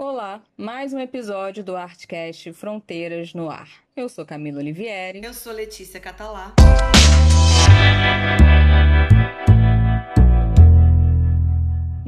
Olá, mais um episódio do Artcast Fronteiras no Ar. Eu sou Camila Olivieri. Eu sou Letícia Catalá.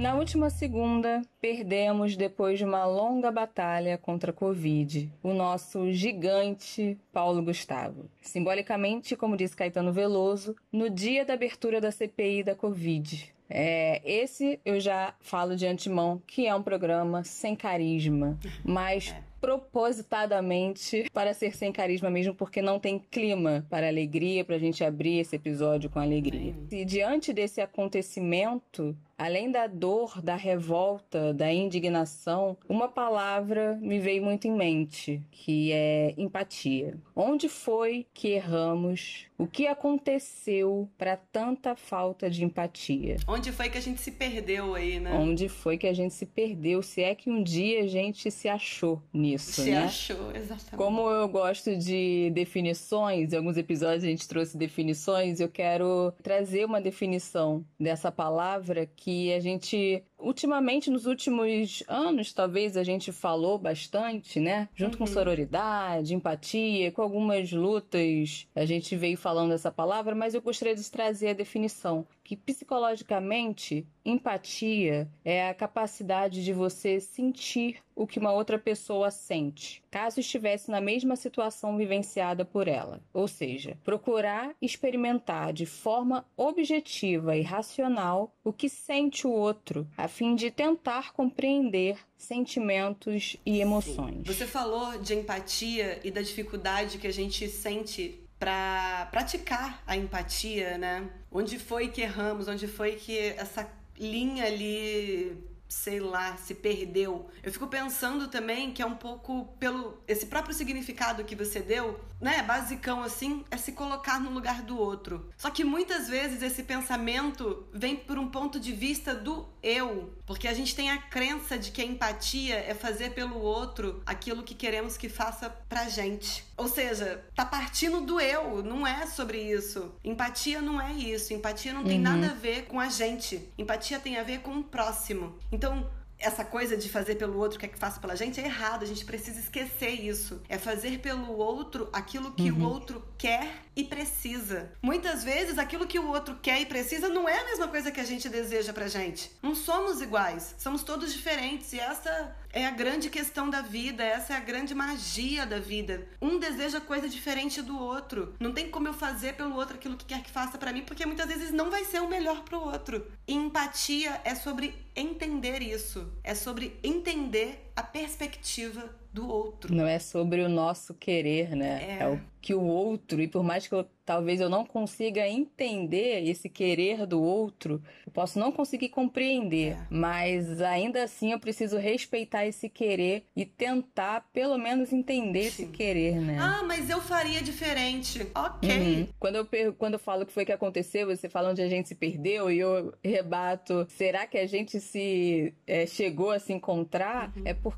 Na última segunda, perdemos, depois de uma longa batalha contra a Covid, o nosso gigante Paulo Gustavo. Simbolicamente, como disse Caetano Veloso, no dia da abertura da CPI da Covid. É, esse eu já falo de antemão que é um programa sem carisma, mas é propositadamente para ser sem carisma mesmo, porque não tem clima para alegria, para a gente abrir esse episódio com alegria. E diante desse acontecimento, além da dor, da revolta, da indignação, uma palavra me veio muito em mente, que é empatia. Onde foi que erramos? O que aconteceu para tanta falta de empatia? Onde foi que a gente se perdeu aí, né? Onde foi que a gente se perdeu? Se é que um dia a gente se achou nisso Se né? achou, exatamente. Como eu gosto de definições, em alguns episódios a gente trouxe definições, eu quero trazer uma definição dessa palavra que a gente ultimamente nos últimos anos, talvez a gente falou bastante, né? Junto uhum. com sororidade, empatia, com algumas lutas, a gente veio falando essa palavra, mas eu gostaria de trazer a definição que psicologicamente empatia é a capacidade de você sentir o que uma outra pessoa sente, caso estivesse na mesma situação vivenciada por ela. Ou seja, procurar experimentar de forma objetiva e racional o que sente o outro, a fim de tentar compreender sentimentos e emoções. Você falou de empatia e da dificuldade que a gente sente para praticar a empatia, né? Onde foi que erramos? Onde foi que essa linha ali sei lá, se perdeu. Eu fico pensando também que é um pouco pelo esse próprio significado que você deu, né, basicão assim, é se colocar no lugar do outro. Só que muitas vezes esse pensamento vem por um ponto de vista do eu, porque a gente tem a crença de que a empatia é fazer pelo outro aquilo que queremos que faça pra gente. Ou seja, tá partindo do eu, não é sobre isso. Empatia não é isso. Empatia não tem uhum. nada a ver com a gente. Empatia tem a ver com o próximo. Então, essa coisa de fazer pelo outro o que é que faça pela gente é errado. A gente precisa esquecer isso. É fazer pelo outro aquilo que uhum. o outro quer e precisa. Muitas vezes aquilo que o outro quer e precisa não é a mesma coisa que a gente deseja pra gente. Não somos iguais, somos todos diferentes e essa é a grande questão da vida, essa é a grande magia da vida. Um deseja coisa diferente do outro. Não tem como eu fazer pelo outro aquilo que quer que faça para mim, porque muitas vezes não vai ser o melhor pro outro. E empatia é sobre entender isso, é sobre entender a perspectiva do outro. Não é sobre o nosso querer, né? É, é o que o outro, e por mais que eu, talvez eu não consiga entender esse querer do outro, eu posso não conseguir compreender, é. mas ainda assim eu preciso respeitar esse querer e tentar pelo menos entender Sim. esse querer, né? Ah, mas eu faria diferente. Ok. Uhum. Quando, eu, quando eu falo o que foi que aconteceu, você fala onde a gente se perdeu e eu rebato, será que a gente se é, chegou a se encontrar? Uhum. É porque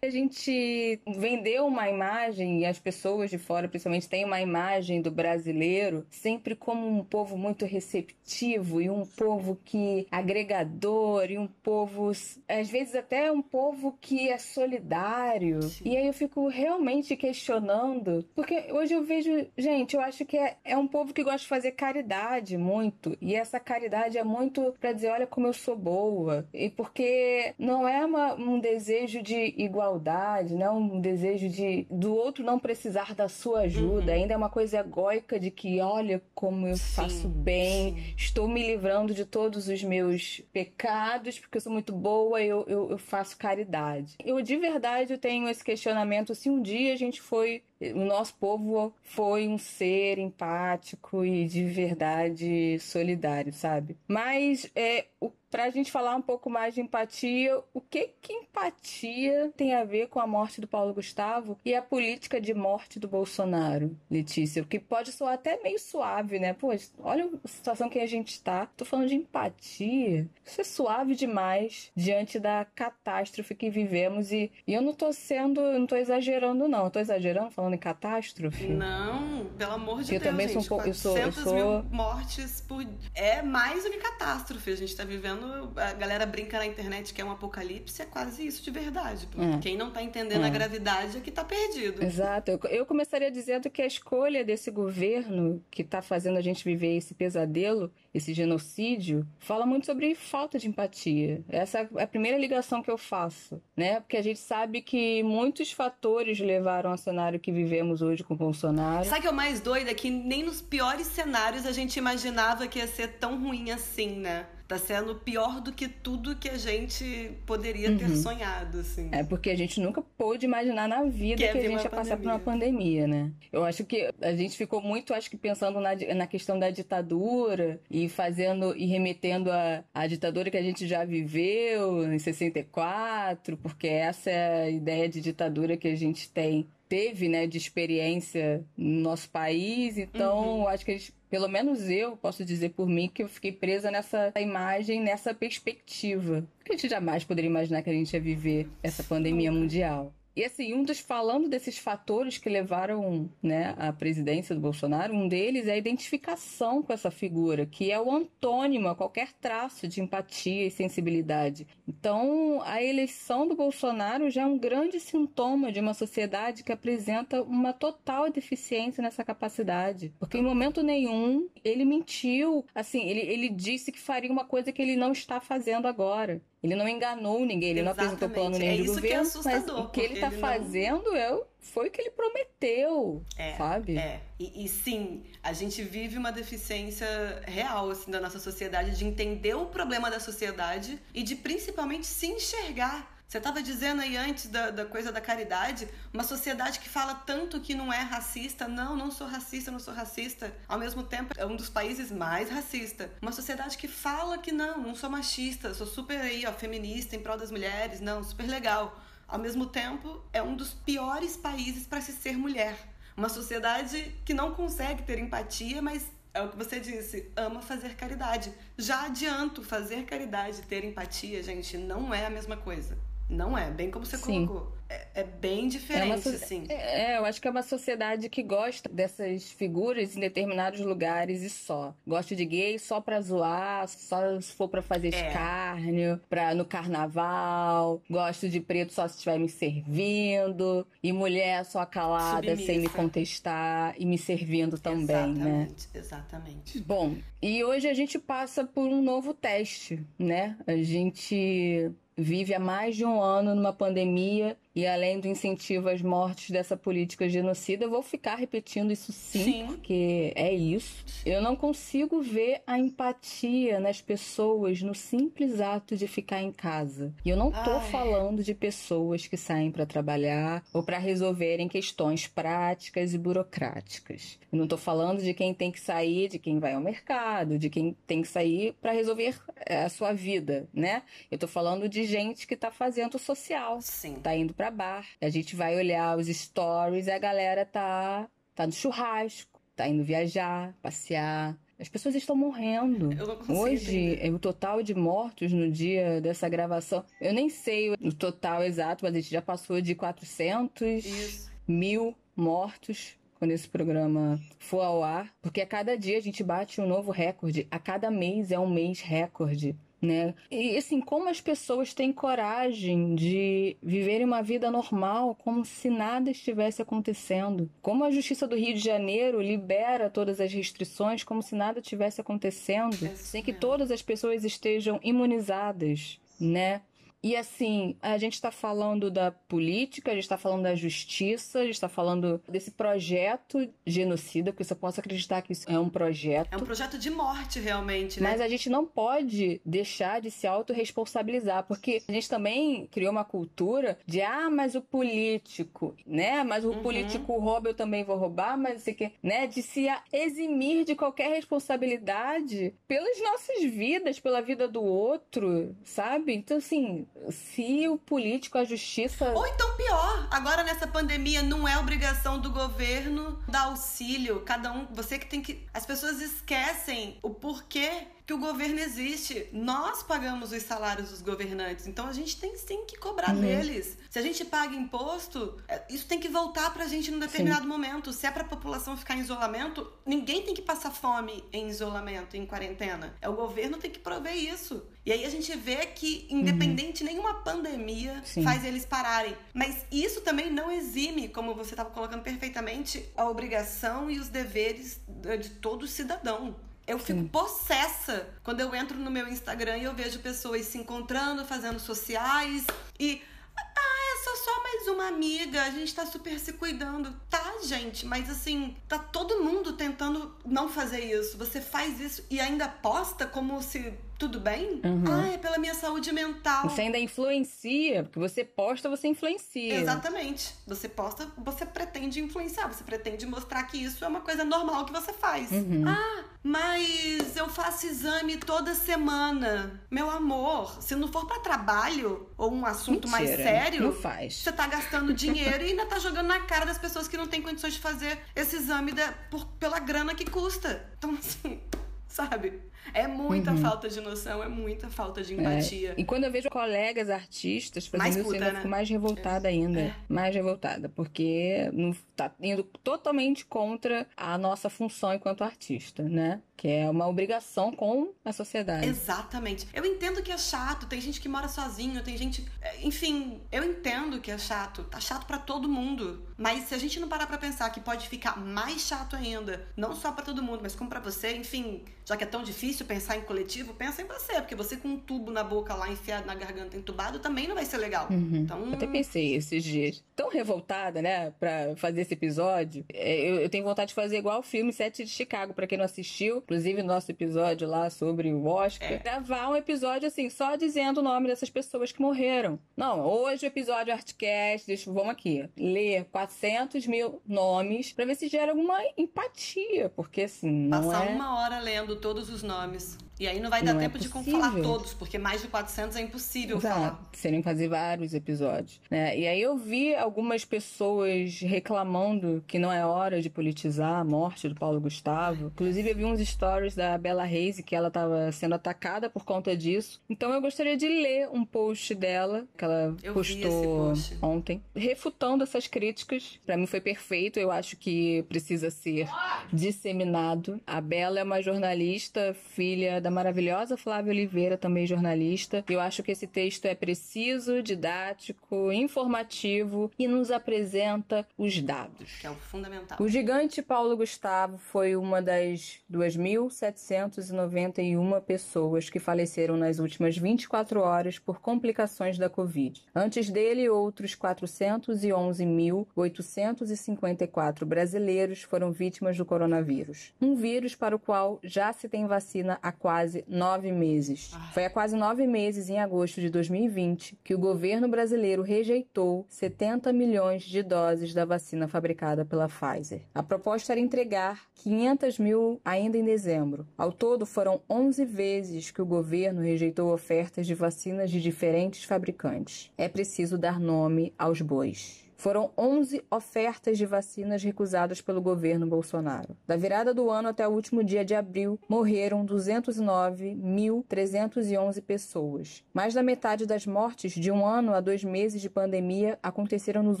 a gente vendeu uma imagem e as pessoas de fora, principalmente tem uma imagem do brasileiro sempre como um povo muito receptivo e um povo que agregador e um povo às vezes até um povo que é solidário. Sim. E aí eu fico realmente questionando, porque hoje eu vejo, gente, eu acho que é, é um povo que gosta de fazer caridade muito, e essa caridade é muito para dizer, olha como eu sou boa. E porque não é uma, um desejo de igualdade, não é um desejo de do outro não precisar da sua ajuda ajuda, uhum. ainda é uma coisa egóica de que olha como eu sim, faço bem, sim. estou me livrando de todos os meus pecados, porque eu sou muito boa, eu, eu, eu faço caridade. Eu de verdade eu tenho esse questionamento se um dia a gente foi o nosso povo foi um ser empático e de verdade solidário, sabe? Mas é, o para a gente falar um pouco mais de empatia, o que que empatia tem a ver com a morte do Paulo Gustavo e a política de morte do Bolsonaro, Letícia? O que pode soar até meio suave, né? Pô, olha a situação que a gente está. Tô falando de empatia. Isso é suave demais diante da catástrofe que vivemos e, e eu não tô sendo, não tô exagerando não. Eu tô exagerando falando em catástrofe? Não, Pelo amor de eu Deus, também gente. Sou um pouco, eu sou, eu sou... mil mortes por... É mais do que catástrofe. A gente tá vivendo... A galera brinca na internet que é um apocalipse. É quase isso de verdade. É. Quem não tá entendendo é. a gravidade é que tá perdido. Exato. Eu, eu começaria dizendo que a escolha desse governo que tá fazendo a gente viver esse pesadelo, esse genocídio, fala muito sobre falta de empatia. Essa é a primeira ligação que eu faço, né? Porque a gente sabe que muitos fatores levaram ao cenário que vivemos hoje com Bolsonaro. Sabe o que é o mais doido? É que nem nos piores cenários a gente imaginava que ia ser tão ruim assim, né? Tá sendo pior do que tudo que a gente poderia ter uhum. sonhado, assim. É porque a gente nunca pôde imaginar na vida que, que a gente ia passar por uma pandemia, né? Eu acho que a gente ficou muito, acho que pensando na, na questão da ditadura e fazendo e remetendo a, a ditadura que a gente já viveu em 64, porque essa é a ideia de ditadura que a gente tem teve, né, de experiência no nosso país. Então, uhum. acho que eles pelo menos eu posso dizer por mim que eu fiquei presa nessa imagem, nessa perspectiva. Porque a gente jamais poderia imaginar que a gente ia viver essa pandemia mundial. E assim, um dos falando desses fatores que levaram, né, à presidência do Bolsonaro, um deles é a identificação com essa figura, que é o antônimo a qualquer traço de empatia e sensibilidade. Então, a eleição do Bolsonaro já é um grande sintoma de uma sociedade que apresenta uma total deficiência nessa capacidade, porque em momento nenhum ele mentiu, assim, ele, ele disse que faria uma coisa que ele não está fazendo agora. Ele não enganou ninguém, ele Exatamente. não apresentou plano nem é de governo, é mas o que ele está fazendo não... foi o que ele prometeu, é, sabe? É, e, e, sim, a gente vive uma deficiência real, assim, da nossa sociedade, de entender o problema da sociedade e de principalmente se enxergar você estava dizendo aí antes da, da, coisa da caridade, uma sociedade que fala tanto que não é racista. Não, não sou racista, não sou racista. Ao mesmo tempo, é um dos países mais racista. Uma sociedade que fala que não, não sou machista, sou super aí, ó, feminista em prol das mulheres, não, super legal. Ao mesmo tempo, é um dos piores países para se ser mulher. Uma sociedade que não consegue ter empatia, mas é o que você disse, ama fazer caridade. Já adianto, fazer caridade, ter empatia, gente, não é a mesma coisa. Não é, bem como você Sim. colocou. É, é bem diferente, é assim. É, eu acho que é uma sociedade que gosta dessas figuras em determinados lugares e só. Gosto de gay só pra zoar, só se for pra fazer é. escárnio, pra, no carnaval. Gosto de preto só se estiver me servindo. E mulher só calada, Submissa. sem me contestar e me servindo também, exatamente, né? Exatamente. Bom, e hoje a gente passa por um novo teste, né? A gente vive há mais de um ano numa pandemia e além do incentivo às mortes dessa política genocida, eu vou ficar repetindo isso sim, sim, porque é isso. Eu não consigo ver a empatia nas pessoas no simples ato de ficar em casa. E eu não tô Ai. falando de pessoas que saem para trabalhar ou para resolverem questões práticas e burocráticas. Eu não tô falando de quem tem que sair, de quem vai ao mercado, de quem tem que sair para resolver eh, a sua vida, né? Eu tô falando de gente que tá fazendo social, sim. tá indo para bar. A gente vai olhar os stories e a galera tá, tá no churrasco, tá indo viajar, passear. As pessoas estão morrendo. Hoje, entender. o total de mortos no dia dessa gravação, eu nem sei o total exato, mas a gente já passou de 400 Isso. mil mortos quando esse programa for ao ar, porque a cada dia a gente bate um novo recorde, a cada mês é um mês recorde né? E assim, como as pessoas têm coragem de viverem uma vida normal, como se nada estivesse acontecendo. Como a Justiça do Rio de Janeiro libera todas as restrições como se nada estivesse acontecendo, sem que todas as pessoas estejam imunizadas, né? E assim, a gente está falando da política, a gente está falando da justiça, a gente está falando desse projeto genocida, porque você possa acreditar que isso é um projeto. É um projeto de morte, realmente, né? Mas a gente não pode deixar de se autorresponsabilizar, porque a gente também criou uma cultura de, ah, mas o político, né? Mas o uhum. político rouba, eu também vou roubar, mas sei que, né? De se eximir de qualquer responsabilidade pelas nossas vidas, pela vida do outro, sabe? Então, assim, se o político, a justiça. Ou então pior, agora nessa pandemia não é obrigação do governo dar auxílio. Cada um. Você que tem que. As pessoas esquecem o porquê que o governo existe. Nós pagamos os salários dos governantes, então a gente tem sim que cobrar uhum. deles. Se a gente paga imposto, é, isso tem que voltar pra gente num determinado sim. momento. Se é pra população ficar em isolamento, ninguém tem que passar fome em isolamento, em quarentena. É o governo tem que prover isso. E aí a gente vê que, independente, uhum. nenhuma pandemia Sim. faz eles pararem. Mas isso também não exime, como você estava colocando perfeitamente, a obrigação e os deveres de todo cidadão. Eu fico Sim. possessa quando eu entro no meu Instagram e eu vejo pessoas se encontrando, fazendo sociais e. Ah, essa é só mais uma amiga, a gente tá super se cuidando. Tá, gente, mas assim, tá todo mundo tentando não fazer isso. Você faz isso e ainda posta como se tudo bem? Uhum. Ah, é pela minha saúde mental. Você ainda influencia, porque você posta, você influencia. Exatamente. Você posta, você pretende influenciar, você pretende mostrar que isso é uma coisa normal que você faz. Uhum. Ah, mas eu faço exame toda semana. Meu amor, se não for para trabalho ou um assunto Mentira, mais sério, não faz. Você tá gastando dinheiro e ainda tá jogando na cara das pessoas que não têm condições de fazer esse exame da, por, pela grana que custa. Então, assim, sabe? É muita uhum. falta de noção, é muita falta de empatia. É. E quando eu vejo colegas artistas fazendo mais isso, eu né? fico mais revoltada é. ainda. É. Mais revoltada, porque não tá indo totalmente contra a nossa função enquanto artista, né? Que é uma obrigação com a sociedade. Exatamente. Eu entendo que é chato, tem gente que mora sozinho, tem gente. É, enfim, eu entendo que é chato. Tá chato para todo mundo. Mas se a gente não parar pra pensar que pode ficar mais chato ainda, não só para todo mundo, mas como para você, enfim, já que é tão difícil pensar em coletivo, pensa em você, porque você com um tubo na boca lá enfiado na garganta entubado também não vai ser legal. Uhum. Então, eu até pensei esses dias, tão revoltada, né, para fazer esse episódio. É, eu, eu, tenho vontade de fazer igual o filme Sete de Chicago, para quem não assistiu, inclusive nosso episódio lá sobre o Oscar, é. gravar um episódio assim, só dizendo o nome dessas pessoas que morreram. Não, hoje o episódio Artcast, deixa, vamos aqui, ler 400 mil nomes para ver se gera alguma empatia, porque assim, não Passar é... uma hora lendo todos os nomes. Ramiz. E aí não vai dar não é tempo é de falar todos, porque mais de 400 é impossível Exato. falar. Seriam fazer vários episódios. Né? E aí eu vi algumas pessoas reclamando que não é hora de politizar a morte do Paulo Gustavo. Inclusive eu vi uns stories da Bela Reis que ela estava sendo atacada por conta disso. Então eu gostaria de ler um post dela, que ela eu postou ontem, refutando essas críticas. Para mim foi perfeito, eu acho que precisa ser disseminado. A Bela é uma jornalista, filha da da maravilhosa Flávia Oliveira, também jornalista. Eu acho que esse texto é preciso, didático, informativo e nos apresenta os dados. Que é o fundamental. O gigante Paulo Gustavo foi uma das 2.791 pessoas que faleceram nas últimas 24 horas por complicações da Covid. Antes dele, outros 411.854 brasileiros foram vítimas do coronavírus. Um vírus para o qual já se tem vacina há quase quase nove meses. Foi há quase nove meses, em agosto de 2020, que o governo brasileiro rejeitou 70 milhões de doses da vacina fabricada pela Pfizer. A proposta era entregar 500 mil ainda em dezembro. Ao todo, foram 11 vezes que o governo rejeitou ofertas de vacinas de diferentes fabricantes. É preciso dar nome aos bois. Foram 11 ofertas de vacinas recusadas pelo governo Bolsonaro. Da virada do ano até o último dia de abril, morreram 209.311 pessoas. Mais da metade das mortes de um ano a dois meses de pandemia aconteceram nos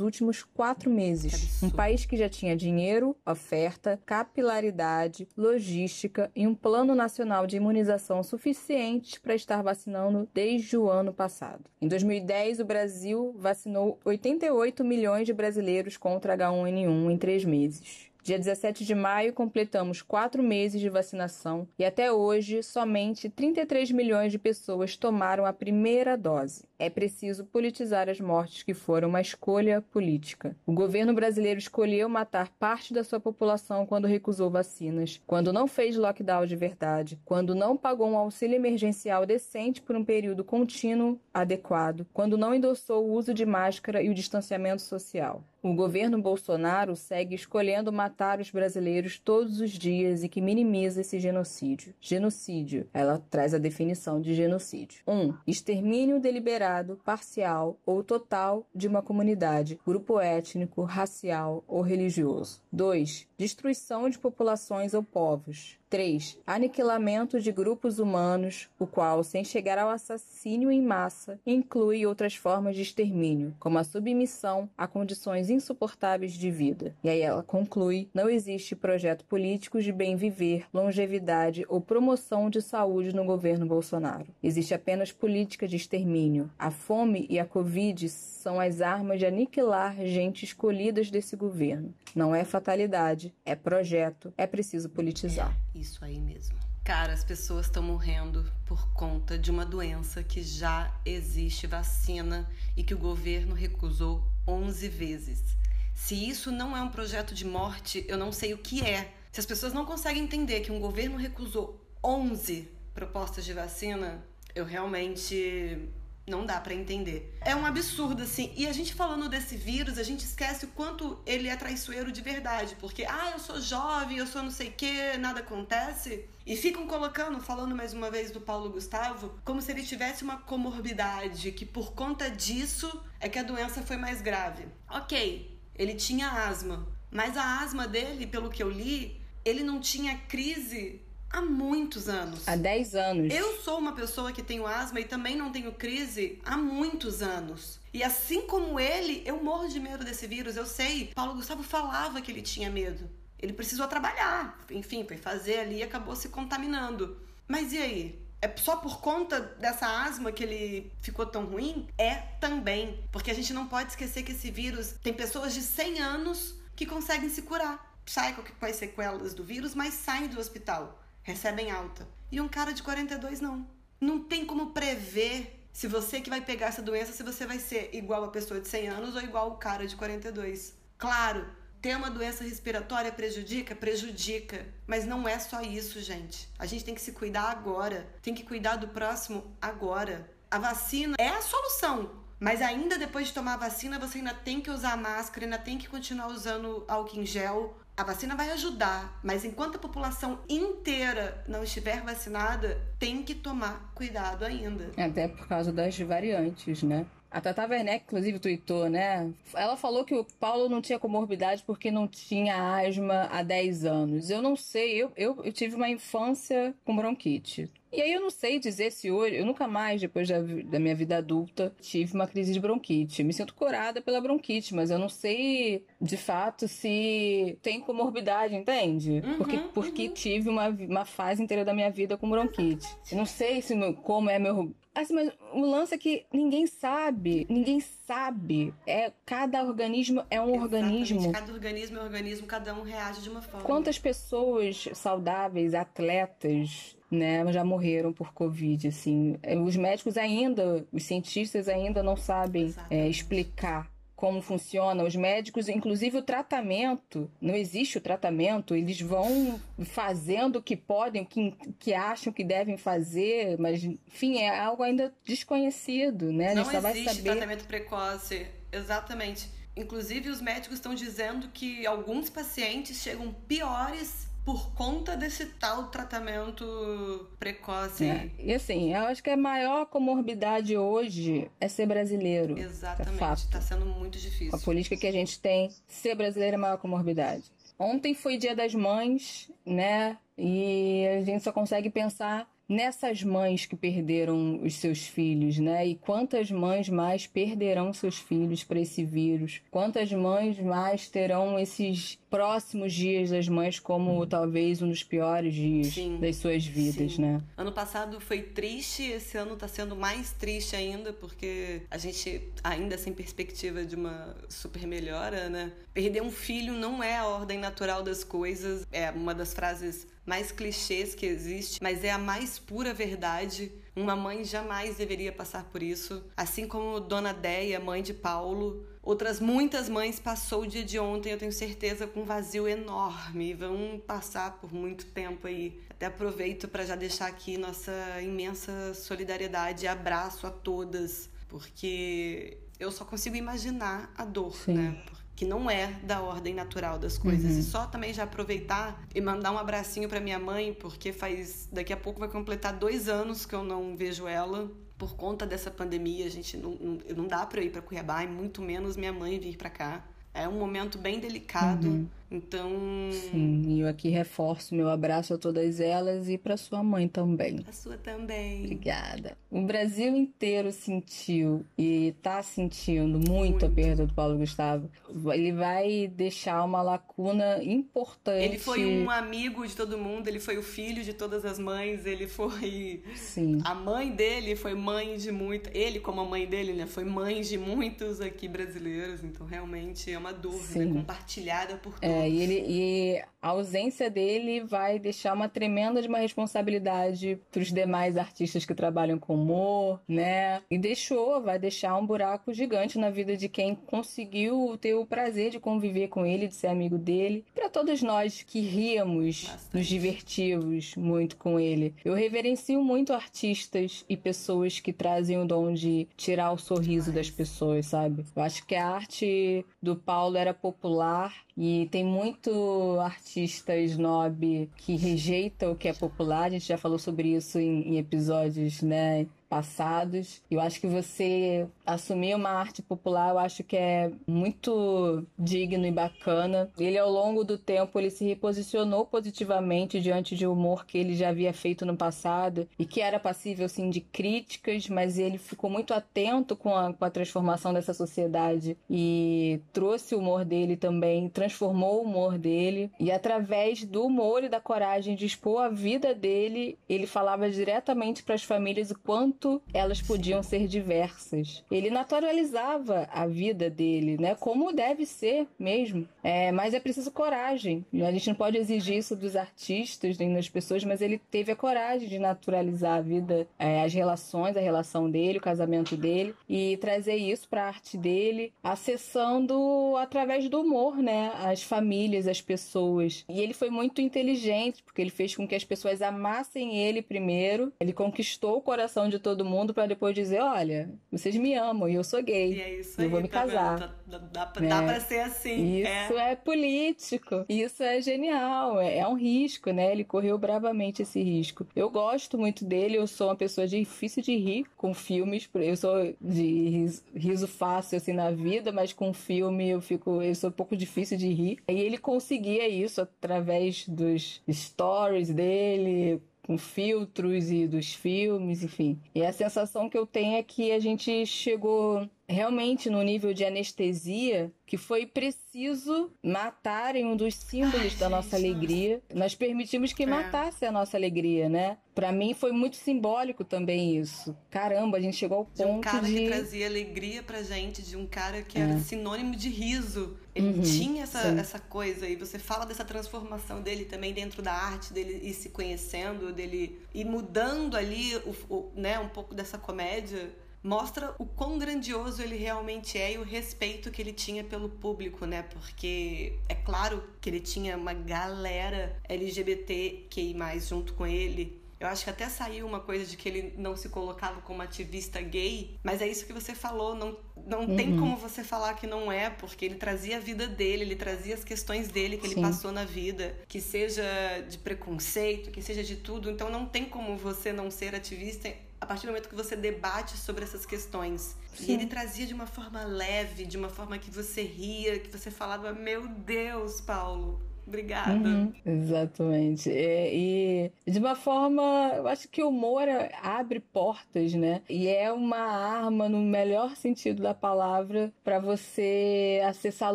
últimos quatro meses. Um país que já tinha dinheiro, oferta, capilaridade, logística e um plano nacional de imunização suficiente para estar vacinando desde o ano passado. Em 2010, o Brasil vacinou 88 milhões milhões de brasileiros contra H1N1 em três meses. Dia 17 de maio, completamos quatro meses de vacinação e até hoje somente 33 milhões de pessoas tomaram a primeira dose. É preciso politizar as mortes que foram uma escolha política. O governo brasileiro escolheu matar parte da sua população quando recusou vacinas, quando não fez lockdown de verdade, quando não pagou um auxílio emergencial decente por um período contínuo adequado, quando não endossou o uso de máscara e o distanciamento social. O governo Bolsonaro segue escolhendo matar os brasileiros todos os dias e que minimiza esse genocídio. Genocídio, ela traz a definição de genocídio. 1. Um, extermínio deliberado, parcial ou total de uma comunidade, grupo étnico, racial ou religioso. 2. Destruição de populações ou povos. 3. Aniquilamento de grupos humanos, o qual, sem chegar ao assassínio em massa, inclui outras formas de extermínio, como a submissão a condições insuportáveis de vida. E aí ela conclui: não existe projeto político de bem viver, longevidade ou promoção de saúde no governo Bolsonaro. Existe apenas política de extermínio. A fome e a Covid são as armas de aniquilar gente escolhidas desse governo. Não é fatalidade, é projeto, é preciso politizar. É isso aí mesmo. Cara, as pessoas estão morrendo por conta de uma doença que já existe vacina e que o governo recusou 11 vezes. Se isso não é um projeto de morte, eu não sei o que é. Se as pessoas não conseguem entender que um governo recusou 11 propostas de vacina, eu realmente não dá para entender. É um absurdo, assim. E a gente falando desse vírus, a gente esquece o quanto ele é traiçoeiro de verdade. Porque, ah, eu sou jovem, eu sou não sei o que, nada acontece. E ficam colocando, falando mais uma vez do Paulo Gustavo, como se ele tivesse uma comorbidade, que por conta disso é que a doença foi mais grave. Ok, ele tinha asma. Mas a asma dele, pelo que eu li, ele não tinha crise há muitos anos. Há 10 anos. Eu sou uma pessoa que tenho asma e também não tenho crise há muitos anos. E assim como ele, eu morro de medo desse vírus. Eu sei, Paulo Gustavo falava que ele tinha medo. Ele precisou trabalhar, enfim, foi fazer ali e acabou se contaminando. Mas e aí? É só por conta dessa asma que ele ficou tão ruim? É também. Porque a gente não pode esquecer que esse vírus tem pessoas de 100 anos que conseguem se curar. Sai com as sequelas do vírus, mas saem do hospital recebem alta. E um cara de 42 não. Não tem como prever se você que vai pegar essa doença, se você vai ser igual a pessoa de 100 anos ou igual o cara de 42. Claro, ter uma doença respiratória prejudica? Prejudica. Mas não é só isso, gente. A gente tem que se cuidar agora. Tem que cuidar do próximo agora. A vacina é a solução. Mas ainda depois de tomar a vacina, você ainda tem que usar máscara, ainda tem que continuar usando álcool em gel, a vacina vai ajudar, mas enquanto a população inteira não estiver vacinada, tem que tomar cuidado ainda. Até por causa das variantes, né? A Tata Werneck, inclusive, tweetou, né? Ela falou que o Paulo não tinha comorbidade porque não tinha asma há 10 anos. Eu não sei, eu, eu, eu tive uma infância com bronquite. E aí eu não sei dizer se hoje, eu nunca mais, depois da, da, minha vida adulta, tive uma crise de bronquite. Me sinto curada pela bronquite, mas eu não sei de fato se tem comorbidade, entende? Uhum, porque porque uhum. tive uma, uma fase inteira da minha vida com bronquite. Eu não sei se como é meu Assim, mas o lance é que ninguém sabe, ninguém sabe. É, cada organismo é um Exatamente. organismo. Cada organismo é um organismo, cada um reage de uma forma. Quantas pessoas saudáveis, atletas, né, já morreram por Covid, assim. Os médicos ainda, os cientistas ainda não sabem é, explicar como funciona, os médicos, inclusive o tratamento, não existe o tratamento, eles vão fazendo o que podem, o que, que acham que devem fazer, mas enfim, é algo ainda desconhecido, né? não existe tratamento precoce, exatamente. Inclusive os médicos estão dizendo que alguns pacientes chegam piores por conta desse tal tratamento precoce. É. E assim, eu acho que a maior comorbidade hoje é ser brasileiro. É Exatamente, está é sendo muito difícil. A política que a gente tem, ser brasileiro é a maior comorbidade. Ontem foi dia das mães, né? E a gente só consegue pensar nessas mães que perderam os seus filhos, né? E quantas mães mais perderão seus filhos para esse vírus? Quantas mães mais terão esses próximos dias das mães como talvez um dos piores dias sim, das suas vidas, sim. né? Ano passado foi triste, esse ano tá sendo mais triste ainda porque a gente ainda sem perspectiva de uma super melhora, né? Perder um filho não é a ordem natural das coisas, é uma das frases mais clichês que existe, mas é a mais pura verdade. Uma mãe jamais deveria passar por isso. Assim como Dona Deia, mãe de Paulo, outras muitas mães passou o dia de ontem, eu tenho certeza, com um vazio enorme. Vão passar por muito tempo aí. Até aproveito para já deixar aqui nossa imensa solidariedade e abraço a todas, porque eu só consigo imaginar a dor, Sim. né? Que não é da ordem natural das coisas. Uhum. E só também já aproveitar e mandar um abracinho para minha mãe, porque faz daqui a pouco vai completar dois anos que eu não vejo ela por conta dessa pandemia. A gente não, não, não dá para eu ir para Cuiabá e muito menos minha mãe vir para cá. É um momento bem delicado. Uhum. Então. Sim, eu aqui reforço meu abraço a todas elas e para sua mãe também. A sua também. Obrigada. O Brasil inteiro sentiu e tá sentindo muito, muito, a perda do Paulo Gustavo. Ele vai deixar uma lacuna importante. Ele foi um amigo de todo mundo, ele foi o filho de todas as mães, ele foi. Sim. A mãe dele foi mãe de muito. Ele, como a mãe dele, né? Foi mãe de muitos aqui brasileiros. Então, realmente é uma dúvida Sim. compartilhada por todos. É, e, ele, e a ausência dele vai deixar uma tremenda de uma responsabilidade para os demais artistas que trabalham com humor, né? E deixou, vai deixar um buraco gigante na vida de quem conseguiu ter o prazer de conviver com ele, de ser amigo dele. Para todos nós que ríamos, Bastante. nos divertimos muito com ele. Eu reverencio muito artistas e pessoas que trazem o dom de tirar o sorriso das pessoas, sabe? Eu acho que a arte do Paulo era popular e tem muito artista snob que rejeita o que é popular. A gente já falou sobre isso em, em episódios, né? passados. Eu acho que você assumir uma arte popular, eu acho que é muito digno e bacana. Ele ao longo do tempo ele se reposicionou positivamente diante de humor que ele já havia feito no passado e que era passível sim de críticas, mas ele ficou muito atento com a, com a transformação dessa sociedade e trouxe o humor dele também, transformou o humor dele e através do humor e da coragem de expor a vida dele, ele falava diretamente para as famílias o quanto elas podiam ser diversas. Ele naturalizava a vida dele, né? Como deve ser mesmo. É, mas é preciso coragem. A gente não pode exigir isso dos artistas nem das pessoas, mas ele teve a coragem de naturalizar a vida, é, as relações, a relação dele, o casamento dele e trazer isso para a arte dele, acessando através do humor, né? As famílias, as pessoas. E ele foi muito inteligente porque ele fez com que as pessoas amassem ele primeiro. Ele conquistou o coração de todo mundo para depois dizer: olha, vocês me amam e eu sou gay. E é isso eu aí, vou me tá casar. Dá, dá, dá, é. pra ser assim. Isso é. é. político. Isso é genial. É, é, um risco, né? Ele correu bravamente esse risco. Eu gosto muito dele. Eu sou uma pessoa difícil de rir com filmes. Eu sou de riso, riso fácil assim na vida, mas com filme eu fico. Eu sou um pouco difícil de rir. E ele conseguia isso através dos stories dele, com filtros e dos filmes, enfim. E a sensação que eu tenho é que a gente chegou realmente no nível de anestesia que foi preciso matarem um dos símbolos Ai, da gente, nossa alegria. Nossa. Nós permitimos que é. matasse a nossa alegria, né? Para mim foi muito simbólico também isso. Caramba, a gente chegou ao ponto de um cara de... que trazia alegria pra gente, de um cara que é. era sinônimo de riso. Ele uhum, tinha essa, essa coisa e você fala dessa transformação dele também dentro da arte dele e se conhecendo, dele e mudando ali o, o, né, um pouco dessa comédia mostra o quão grandioso ele realmente é e o respeito que ele tinha pelo público, né? Porque é claro que ele tinha uma galera LGBTQI+, junto com ele, eu acho que até saiu uma coisa de que ele não se colocava como ativista gay, mas é isso que você falou, não, não uhum. tem como você falar que não é, porque ele trazia a vida dele, ele trazia as questões dele que Sim. ele passou na vida, que seja de preconceito, que seja de tudo, então não tem como você não ser ativista a partir do momento que você debate sobre essas questões. Sim. E ele trazia de uma forma leve, de uma forma que você ria, que você falava: Meu Deus, Paulo, Obrigada. Uhum, exatamente. É, e de uma forma, eu acho que o humor abre portas, né? E é uma arma, no melhor sentido da palavra, para você acessar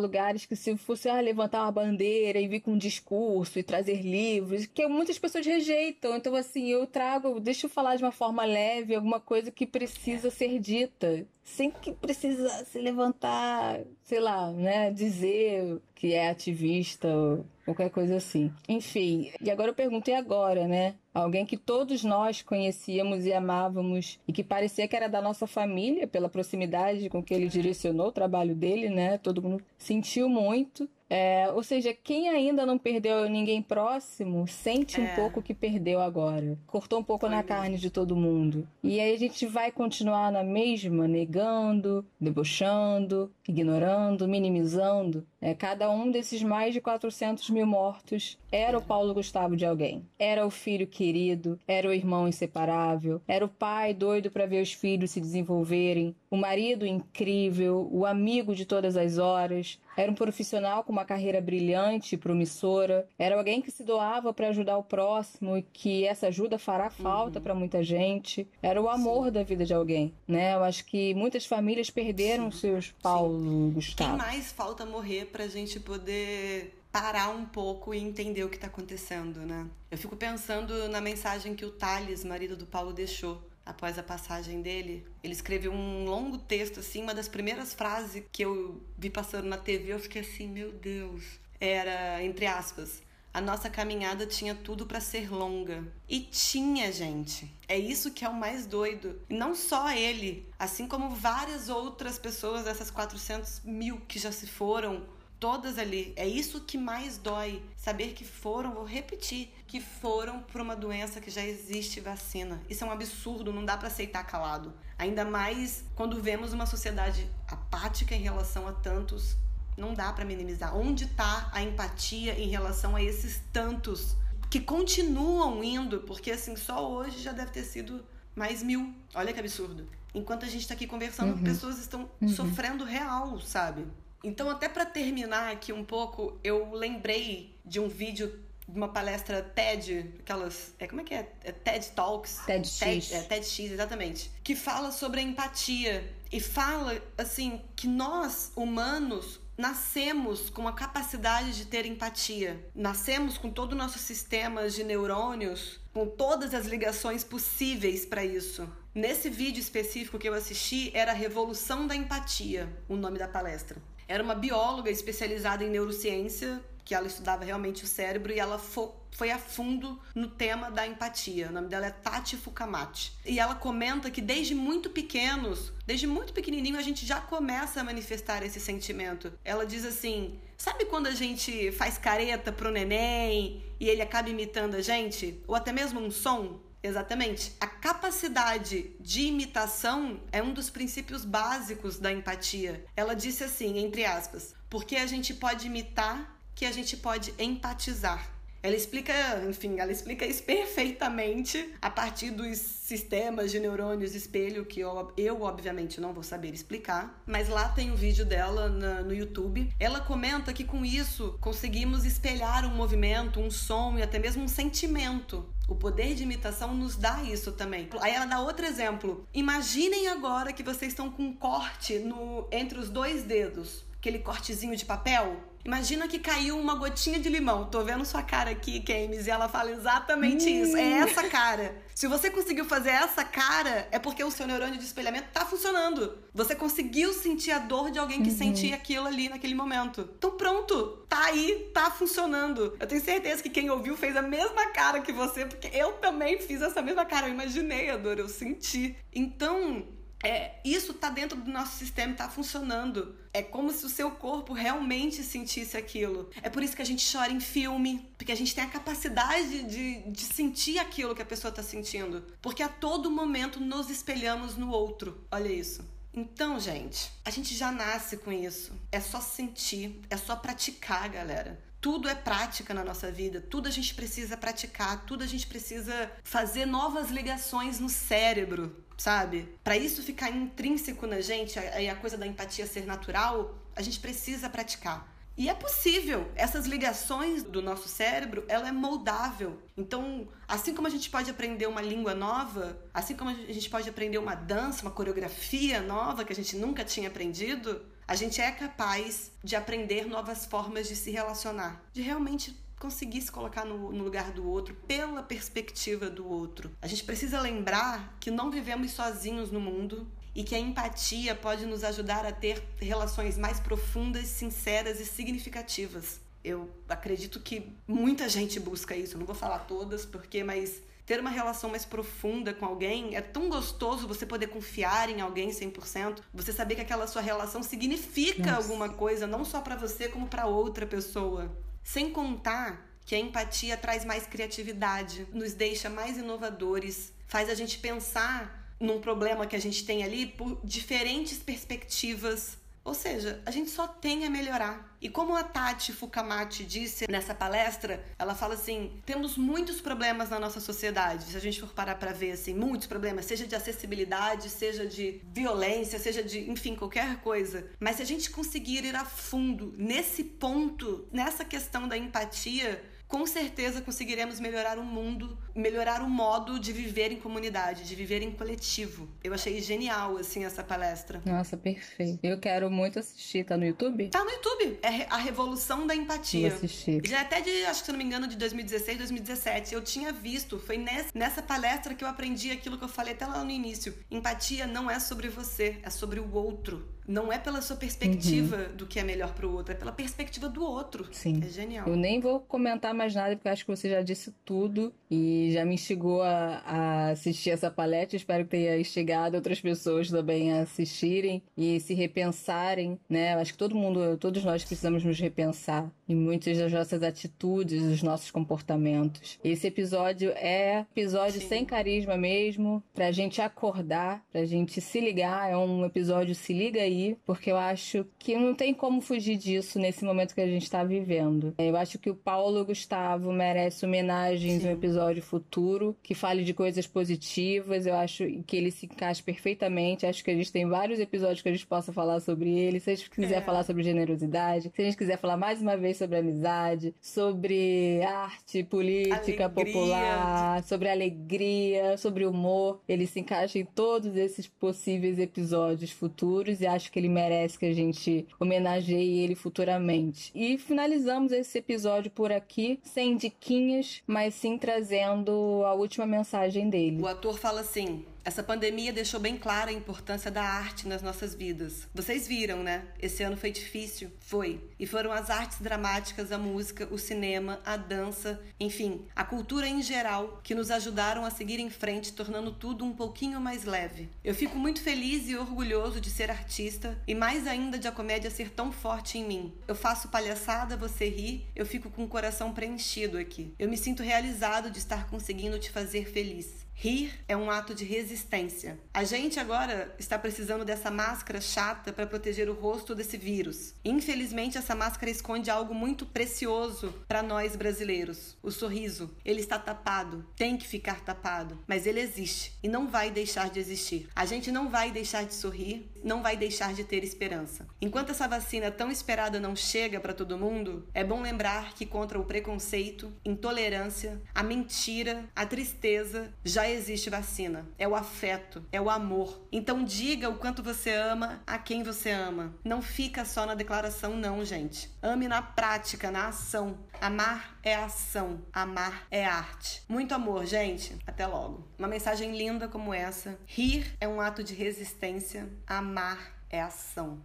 lugares que, se fosse ah, levantar uma bandeira e vir com um discurso e trazer livros, que muitas pessoas rejeitam. Então, assim, eu trago, deixa eu falar de uma forma leve, alguma coisa que precisa ser dita sem que precisa se levantar, sei lá, né, dizer que é ativista ou qualquer coisa assim. Enfim, e agora eu pergunto, e agora, né? Alguém que todos nós conhecíamos e amávamos e que parecia que era da nossa família pela proximidade com que ele direcionou o trabalho dele, né? Todo mundo sentiu muito. É, ou seja, quem ainda não perdeu ninguém próximo sente é. um pouco que perdeu agora. Cortou um pouco Foi na mesmo. carne de todo mundo. E aí a gente vai continuar na mesma, negando, debochando, ignorando, minimizando. É, cada um desses mais de 400 mil mortos era o Paulo Gustavo de alguém. Era o filho querido, era o irmão inseparável, era o pai doido para ver os filhos se desenvolverem, o marido incrível, o amigo de todas as horas. Era um profissional com uma carreira brilhante e promissora. Era alguém que se doava para ajudar o próximo e que essa ajuda fará falta uhum. para muita gente. Era o amor Sim. da vida de alguém, né? Eu acho que muitas famílias perderam Sim. seus Paulo Sim. Gustavo. Quem mais falta morrer pra gente poder parar um pouco e entender o que está acontecendo, né? Eu fico pensando na mensagem que o Thales, marido do Paulo, deixou após a passagem dele. Ele escreveu um longo texto, assim, uma das primeiras frases que eu vi passando na TV, eu fiquei assim, meu Deus. Era, entre aspas, a nossa caminhada tinha tudo para ser longa. E tinha, gente. É isso que é o mais doido. E não só ele, assim como várias outras pessoas dessas 400 mil que já se foram todas ali. É isso que mais dói. Saber que foram, vou repetir, que foram por uma doença que já existe vacina. Isso é um absurdo, não dá para aceitar calado. Ainda mais quando vemos uma sociedade apática em relação a tantos. Não dá para minimizar. Onde está a empatia em relação a esses tantos que continuam indo? Porque assim, só hoje já deve ter sido mais mil. Olha que absurdo. Enquanto a gente está aqui conversando, uhum. pessoas estão uhum. sofrendo real, sabe? Então, até para terminar aqui um pouco, eu lembrei de um vídeo de uma palestra TED, aquelas. É, como é que é? é TED Talks? TEDx. TED, é, TEDx, exatamente. Que fala sobre a empatia. E fala, assim, que nós, humanos, nascemos com a capacidade de ter empatia. Nascemos com todo o nosso sistema de neurônios, com todas as ligações possíveis para isso. Nesse vídeo específico que eu assisti, era a Revolução da Empatia, o nome da palestra. Era uma bióloga especializada em neurociência, que ela estudava realmente o cérebro e ela fo foi a fundo no tema da empatia. O nome dela é Tati Fukamati. E ela comenta que desde muito pequenos, desde muito pequenininho, a gente já começa a manifestar esse sentimento. Ela diz assim: sabe quando a gente faz careta pro neném e ele acaba imitando a gente? Ou até mesmo um som? Exatamente. A capacidade de imitação é um dos princípios básicos da empatia. Ela disse assim, entre aspas, porque a gente pode imitar que a gente pode empatizar. Ela explica, enfim, ela explica isso perfeitamente a partir dos sistemas de neurônios espelho, que eu, eu obviamente não vou saber explicar, mas lá tem o um vídeo dela na, no YouTube. Ela comenta que com isso conseguimos espelhar um movimento, um som e até mesmo um sentimento. O poder de imitação nos dá isso também. Aí ela dá outro exemplo. Imaginem agora que vocês estão com um corte no, entre os dois dedos, aquele cortezinho de papel Imagina que caiu uma gotinha de limão. Tô vendo sua cara aqui, Kemes, e ela fala exatamente isso. É essa cara. Se você conseguiu fazer essa cara, é porque o seu neurônio de espelhamento tá funcionando. Você conseguiu sentir a dor de alguém que uhum. sentia aquilo ali naquele momento. Então pronto, tá aí, tá funcionando. Eu tenho certeza que quem ouviu fez a mesma cara que você, porque eu também fiz essa mesma cara. Eu imaginei a dor, eu senti. Então, é, isso está dentro do nosso sistema, está funcionando. É como se o seu corpo realmente sentisse aquilo. É por isso que a gente chora em filme, porque a gente tem a capacidade de, de sentir aquilo que a pessoa está sentindo. Porque a todo momento nos espelhamos no outro. Olha isso. Então, gente, a gente já nasce com isso. É só sentir, é só praticar, galera. Tudo é prática na nossa vida, tudo a gente precisa praticar, tudo a gente precisa fazer novas ligações no cérebro sabe? Para isso ficar intrínseco na gente, e a, a coisa da empatia ser natural, a gente precisa praticar. E é possível. Essas ligações do nosso cérebro, ela é moldável. Então, assim como a gente pode aprender uma língua nova, assim como a gente pode aprender uma dança, uma coreografia nova que a gente nunca tinha aprendido, a gente é capaz de aprender novas formas de se relacionar, de realmente conseguir se colocar no, no, lugar do outro, pela perspectiva do outro. A gente precisa lembrar que não vivemos sozinhos no mundo e que a empatia pode nos ajudar a ter relações mais profundas, sinceras e significativas. Eu acredito que muita gente busca isso, não vou falar todas, porque, mas ter uma relação mais profunda com alguém é tão gostoso você poder confiar em alguém 100%, você saber que aquela sua relação significa Nossa. alguma coisa, não só para você, como para outra pessoa. Sem contar que a empatia traz mais criatividade, nos deixa mais inovadores, faz a gente pensar num problema que a gente tem ali por diferentes perspectivas. Ou seja, a gente só tem a melhorar. E como a Tati Fukamati disse nessa palestra, ela fala assim: temos muitos problemas na nossa sociedade. Se a gente for parar para ver assim, muitos problemas, seja de acessibilidade, seja de violência, seja de, enfim, qualquer coisa. Mas se a gente conseguir ir a fundo nesse ponto, nessa questão da empatia, com certeza conseguiremos melhorar o mundo, melhorar o modo de viver em comunidade, de viver em coletivo. Eu achei genial, assim, essa palestra. Nossa, perfeito. Eu quero muito assistir. Tá no YouTube? Tá no YouTube. É a Revolução da Empatia. Vou assistir. Já é até de, acho que se não me engano, de 2016, 2017. Eu tinha visto. Foi nessa palestra que eu aprendi aquilo que eu falei até lá no início. Empatia não é sobre você, é sobre o outro não é pela sua perspectiva uhum. do que é melhor para o outro, é pela perspectiva do outro. Sim. É genial. Eu nem vou comentar mais nada, porque acho que você já disse tudo e já me instigou a, a assistir essa palestra. Espero que tenha instigado outras pessoas também a assistirem e se repensarem, né? Acho que todo mundo, todos nós precisamos nos repensar em muitas das nossas atitudes, dos nossos comportamentos. Esse episódio é episódio Sim. sem carisma mesmo, pra gente acordar, pra gente se ligar. É um episódio se liga aí porque eu acho que não tem como fugir disso nesse momento que a gente está vivendo. Eu acho que o Paulo Gustavo merece homenagens em um episódio futuro, que fale de coisas positivas. Eu acho que ele se encaixa perfeitamente. Acho que a gente tem vários episódios que a gente possa falar sobre ele. Se a gente quiser é. falar sobre generosidade, se a gente quiser falar mais uma vez sobre amizade, sobre arte, política alegria. popular, sobre alegria, sobre humor, ele se encaixa em todos esses possíveis episódios futuros e acho acho que ele merece que a gente homenageie ele futuramente. E finalizamos esse episódio por aqui, sem diquinhas, mas sim trazendo a última mensagem dele. O ator fala assim: essa pandemia deixou bem clara a importância da arte nas nossas vidas. Vocês viram, né? Esse ano foi difícil. Foi. E foram as artes dramáticas, a música, o cinema, a dança, enfim, a cultura em geral que nos ajudaram a seguir em frente, tornando tudo um pouquinho mais leve. Eu fico muito feliz e orgulhoso de ser artista e mais ainda de a comédia ser tão forte em mim. Eu faço palhaçada, você ri, eu fico com o coração preenchido aqui. Eu me sinto realizado de estar conseguindo te fazer feliz. Rir é um ato de resistência. A gente agora está precisando dessa máscara chata para proteger o rosto desse vírus. Infelizmente, essa máscara esconde algo muito precioso para nós brasileiros: o sorriso. Ele está tapado, tem que ficar tapado, mas ele existe e não vai deixar de existir. A gente não vai deixar de sorrir, não vai deixar de ter esperança. Enquanto essa vacina tão esperada não chega para todo mundo, é bom lembrar que contra o preconceito, intolerância, a mentira, a tristeza, existe vacina. É o afeto, é o amor. Então diga o quanto você ama a quem você ama. Não fica só na declaração, não, gente. Ame na prática, na ação. Amar é ação, amar é arte. Muito amor, gente. Até logo. Uma mensagem linda como essa. Rir é um ato de resistência, amar é ação.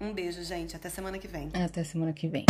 Um beijo, gente. Até semana que vem. Até semana que vem.